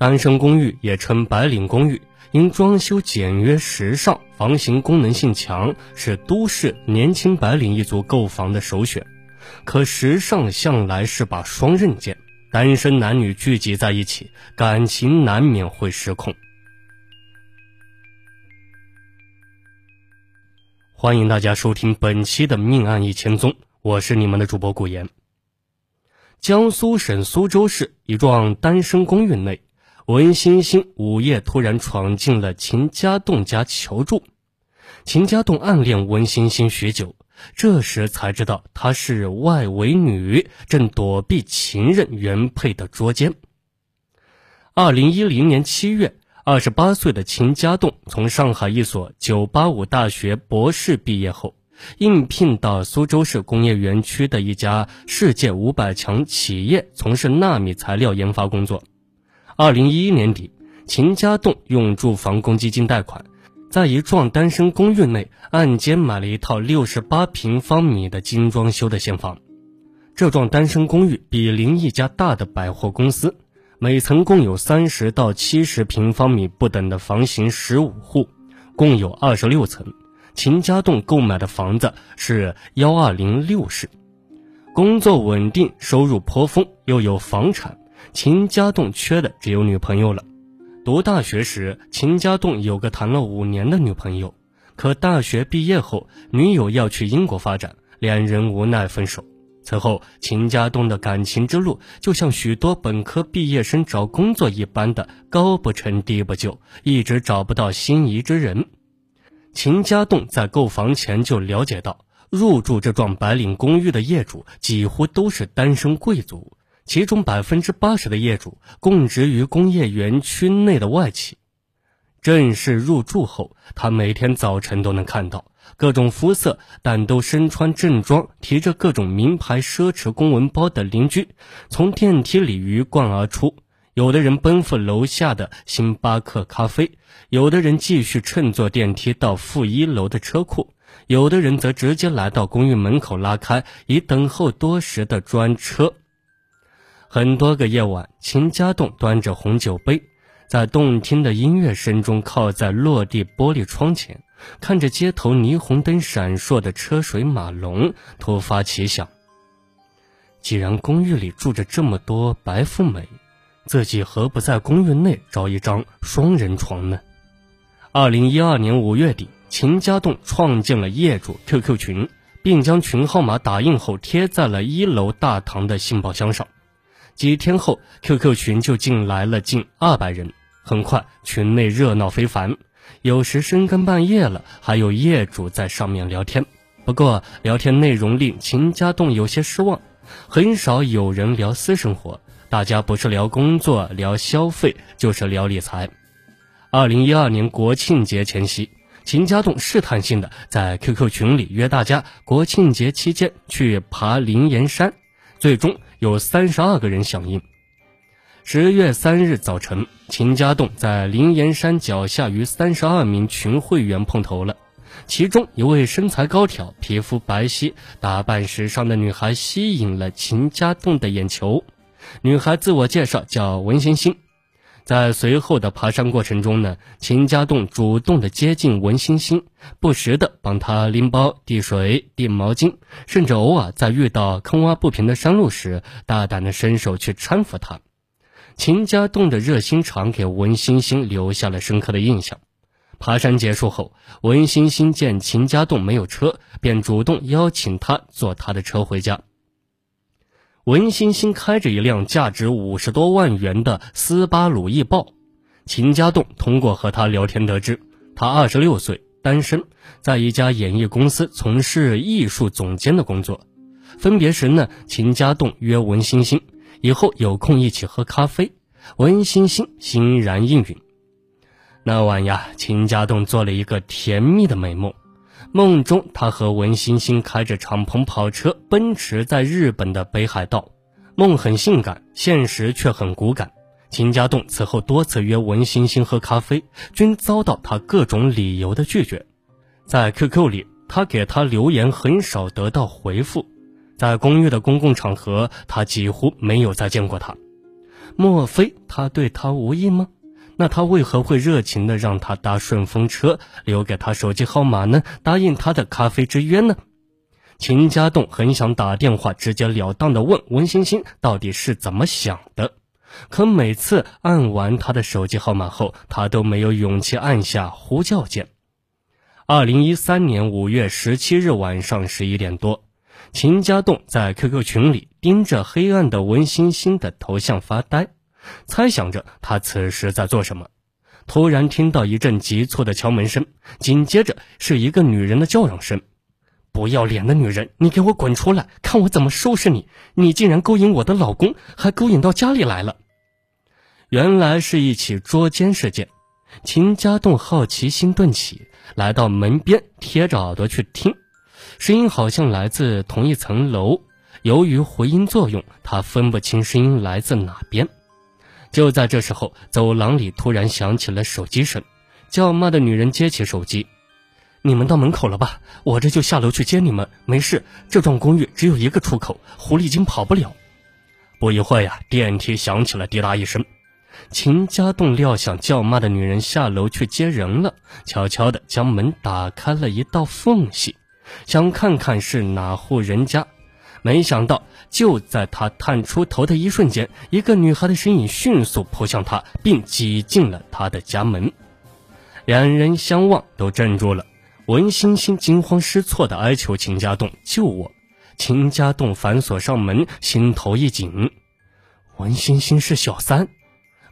单身公寓也称白领公寓，因装修简约时尚，房型功能性强，是都市年轻白领一族购房的首选。可时尚向来是把双刃剑，单身男女聚集在一起，感情难免会失控。欢迎大家收听本期的《命案一千宗》，我是你们的主播顾言。江苏省苏州市一幢单身公寓内，文欣欣午夜突然闯进了秦家栋家求助。秦家栋暗恋文欣欣许久，这时才知道她是外围女，正躲避情人原配的捉奸。二零一零年七月。二十八岁的秦家栋从上海一所985大学博士毕业后，应聘到苏州市工业园区的一家世界五百强企业从事纳米材料研发工作。二零一一年底，秦家栋用住房公积金贷款，在一幢单身公寓内按揭买了一套六十八平方米的精装修的现房。这幢单身公寓比邻一家大的百货公司。每层共有三十到七十平方米不等的房型，十五户，共有二十六层。秦家栋购买的房子是幺二零六室，工作稳定，收入颇丰，又有房产。秦家栋缺的只有女朋友了。读大学时，秦家栋有个谈了五年的女朋友，可大学毕业后，女友要去英国发展，两人无奈分手。此后，秦家栋的感情之路就像许多本科毕业生找工作一般的高不成低不就，一直找不到心仪之人。秦家栋在购房前就了解到，入住这幢白领公寓的业主几乎都是单身贵族，其中百分之八十的业主供职于工业园区内的外企。正式入住后，他每天早晨都能看到。各种肤色但都身穿正装、提着各种名牌奢侈公文包的邻居，从电梯里鱼贯而出。有的人奔赴楼下的星巴克咖啡，有的人继续乘坐电梯到负一楼的车库，有的人则直接来到公寓门口拉开已等候多时的专车。很多个夜晚，秦家栋端着红酒杯，在动听的音乐声中，靠在落地玻璃窗前。看着街头霓虹灯闪烁的车水马龙，突发奇想：既然公寓里住着这么多白富美，自己何不在公寓内找一张双人床呢？二零一二年五月底，秦家栋创建了业主 QQ 群，并将群号码打印后贴在了一楼大堂的信报箱上。几天后，QQ 群就进来了近二百人，很快群内热闹非凡。有时深更半夜了，还有业主在上面聊天。不过聊天内容令秦家栋有些失望，很少有人聊私生活，大家不是聊工作、聊消费，就是聊理财。二零一二年国庆节前夕，秦家栋试探性的在 QQ 群里约大家国庆节期间去爬灵岩山，最终有三十二个人响应。十月三日早晨，秦家栋在灵岩山脚下与三十二名群会员碰头了。其中一位身材高挑、皮肤白皙、打扮时尚的女孩吸引了秦家栋的眼球。女孩自我介绍叫文欣欣。在随后的爬山过程中呢，秦家栋主动的接近文欣欣，不时的帮她拎包、递水、递毛巾，甚至偶尔在遇到坑洼不平的山路时，大胆的伸手去搀扶她。秦家栋的热心肠给文欣欣留下了深刻的印象。爬山结束后，文欣欣见秦家栋没有车，便主动邀请他坐他的车回家。文欣欣开着一辆价值五十多万元的斯巴鲁翼豹。秦家栋通过和他聊天得知，他二十六岁，单身，在一家演艺公司从事艺术总监的工作。分别时呢，秦家栋约文欣欣。以后有空一起喝咖啡，文欣欣欣然应允。那晚呀，秦家栋做了一个甜蜜的美梦，梦中他和文欣欣开着敞篷跑车奔驰在日本的北海道，梦很性感，现实却很骨感。秦家栋此后多次约文欣欣喝咖啡，均遭到他各种理由的拒绝。在 QQ 里，他给他留言很少得到回复。在公寓的公共场合，他几乎没有再见过他。莫非他对他无意吗？那他为何会热情的让他搭顺风车，留给他手机号码呢？答应他的咖啡之约呢？秦家栋很想打电话直截了当的问文欣欣到底是怎么想的，可每次按完他的手机号码后，他都没有勇气按下呼叫键。二零一三年五月十七日晚上十一点多，秦家栋在 QQ 群里盯着黑暗的文欣欣的头像发呆。猜想着他此时在做什么，突然听到一阵急促的敲门声，紧接着是一个女人的叫嚷声：“不要脸的女人，你给我滚出来，看我怎么收拾你！你竟然勾引我的老公，还勾引到家里来了！”原来是一起捉奸事件。秦家栋好奇心顿起，来到门边，贴着耳朵去听，声音好像来自同一层楼。由于回音作用，他分不清声音来自哪边。就在这时候，走廊里突然响起了手机声，叫骂的女人接起手机：“你们到门口了吧？我这就下楼去接你们。没事，这幢公寓只有一个出口，狐狸精跑不了。”不一会儿呀，电梯响起了滴答一声，秦家栋料想叫骂的女人下楼去接人了，悄悄地将门打开了一道缝隙，想看看是哪户人家。没想到，就在他探出头的一瞬间，一个女孩的身影迅速扑向他，并挤进了他的家门。两人相望，都怔住了。文欣欣惊慌失措地哀求秦家栋救我。秦家栋反锁上门，心头一紧。文欣欣是小三。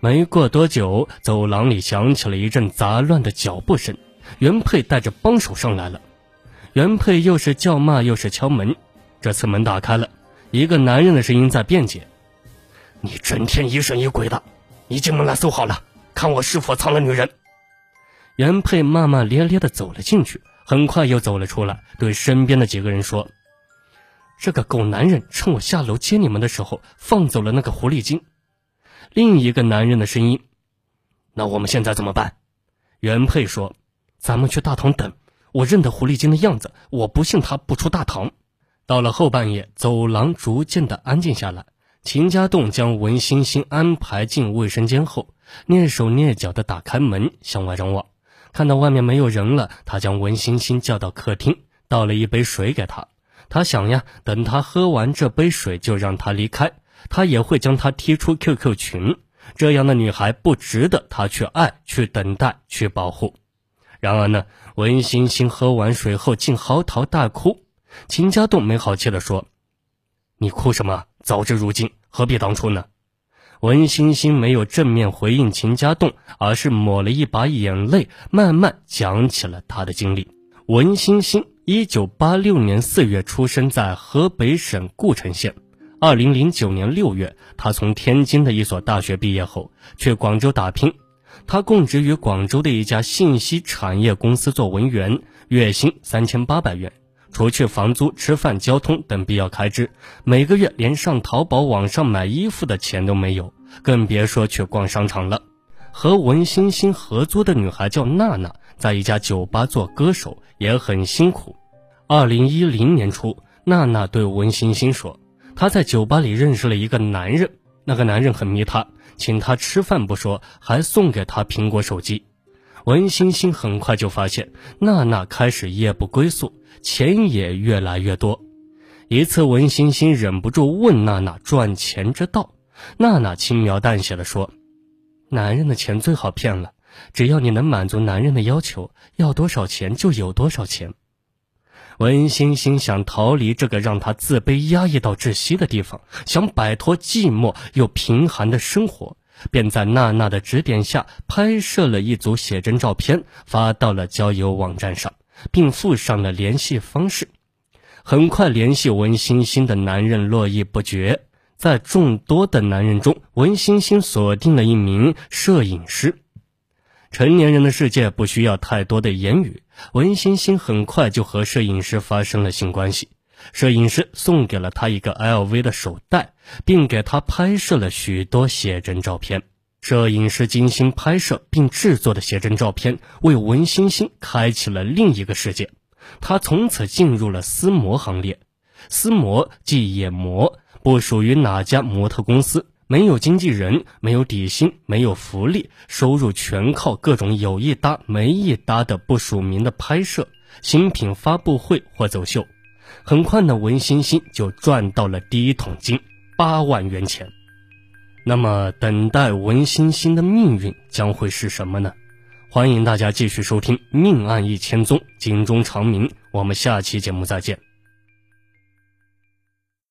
没过多久，走廊里响起了一阵杂乱的脚步声。原配带着帮手上来了。原配又是叫骂又是敲门。这次门打开了，一个男人的声音在辩解：“你整天疑神疑鬼的，你进门来搜好了，看我是否藏了女人。”原配骂骂咧咧的走了进去，很快又走了出来，对身边的几个人说：“这个狗男人趁我下楼接你们的时候，放走了那个狐狸精。”另一个男人的声音：“那我们现在怎么办？”原配说：“咱们去大堂等，我认得狐狸精的样子，我不信他不出大堂。”到了后半夜，走廊逐渐的安静下来。秦家栋将文欣欣安排进卫生间后，蹑手蹑脚的打开门向外张望，看到外面没有人了，他将文欣欣叫到客厅，倒了一杯水给她。他想呀，等他喝完这杯水，就让他离开，他也会将他踢出 QQ 群。这样的女孩不值得他去爱、去等待、去保护。然而呢，文欣欣喝完水后竟嚎啕大哭。秦家栋没好气地说：“你哭什么？早知如今，何必当初呢？”文欣欣没有正面回应秦家栋，而是抹了一把眼泪，慢慢讲起了他的经历。文欣欣，一九八六年四月出生在河北省故城县。二零零九年六月，他从天津的一所大学毕业后，去广州打拼。他供职于广州的一家信息产业公司做文员，月薪三千八百元。除去房租、吃饭、交通等必要开支，每个月连上淘宝网上买衣服的钱都没有，更别说去逛商场了。和文欣欣合租的女孩叫娜娜，在一家酒吧做歌手也很辛苦。二零一零年初，娜娜对文欣欣说，她在酒吧里认识了一个男人，那个男人很迷她，请她吃饭不说，还送给她苹果手机。文欣欣很快就发现，娜娜开始夜不归宿，钱也越来越多。一次，文欣欣忍不住问娜娜赚钱之道，娜娜轻描淡写的说：“男人的钱最好骗了，只要你能满足男人的要求，要多少钱就有多少钱。”文欣欣想逃离这个让她自卑压抑到窒息的地方，想摆脱寂寞又贫寒的生活。便在娜娜的指点下拍摄了一组写真照片，发到了交友网站上，并附上了联系方式。很快，联系文欣欣的男人络绎不绝。在众多的男人中，文欣欣锁定了一名摄影师。成年人的世界不需要太多的言语，文欣欣很快就和摄影师发生了性关系。摄影师送给了他一个 LV 的手袋，并给他拍摄了许多写真照片。摄影师精心拍摄并制作的写真照片，为文欣欣开启了另一个世界。他从此进入了私模行列。私模即眼模，不属于哪家模特公司，没有经纪人，没有底薪，没有福利，收入全靠各种有一搭没一搭的不署名的拍摄、新品发布会或走秀。很快呢，文欣欣就赚到了第一桶金八万元钱。那么，等待文欣欣的命运将会是什么呢？欢迎大家继续收听《命案一千宗》，警钟长鸣。我们下期节目再见。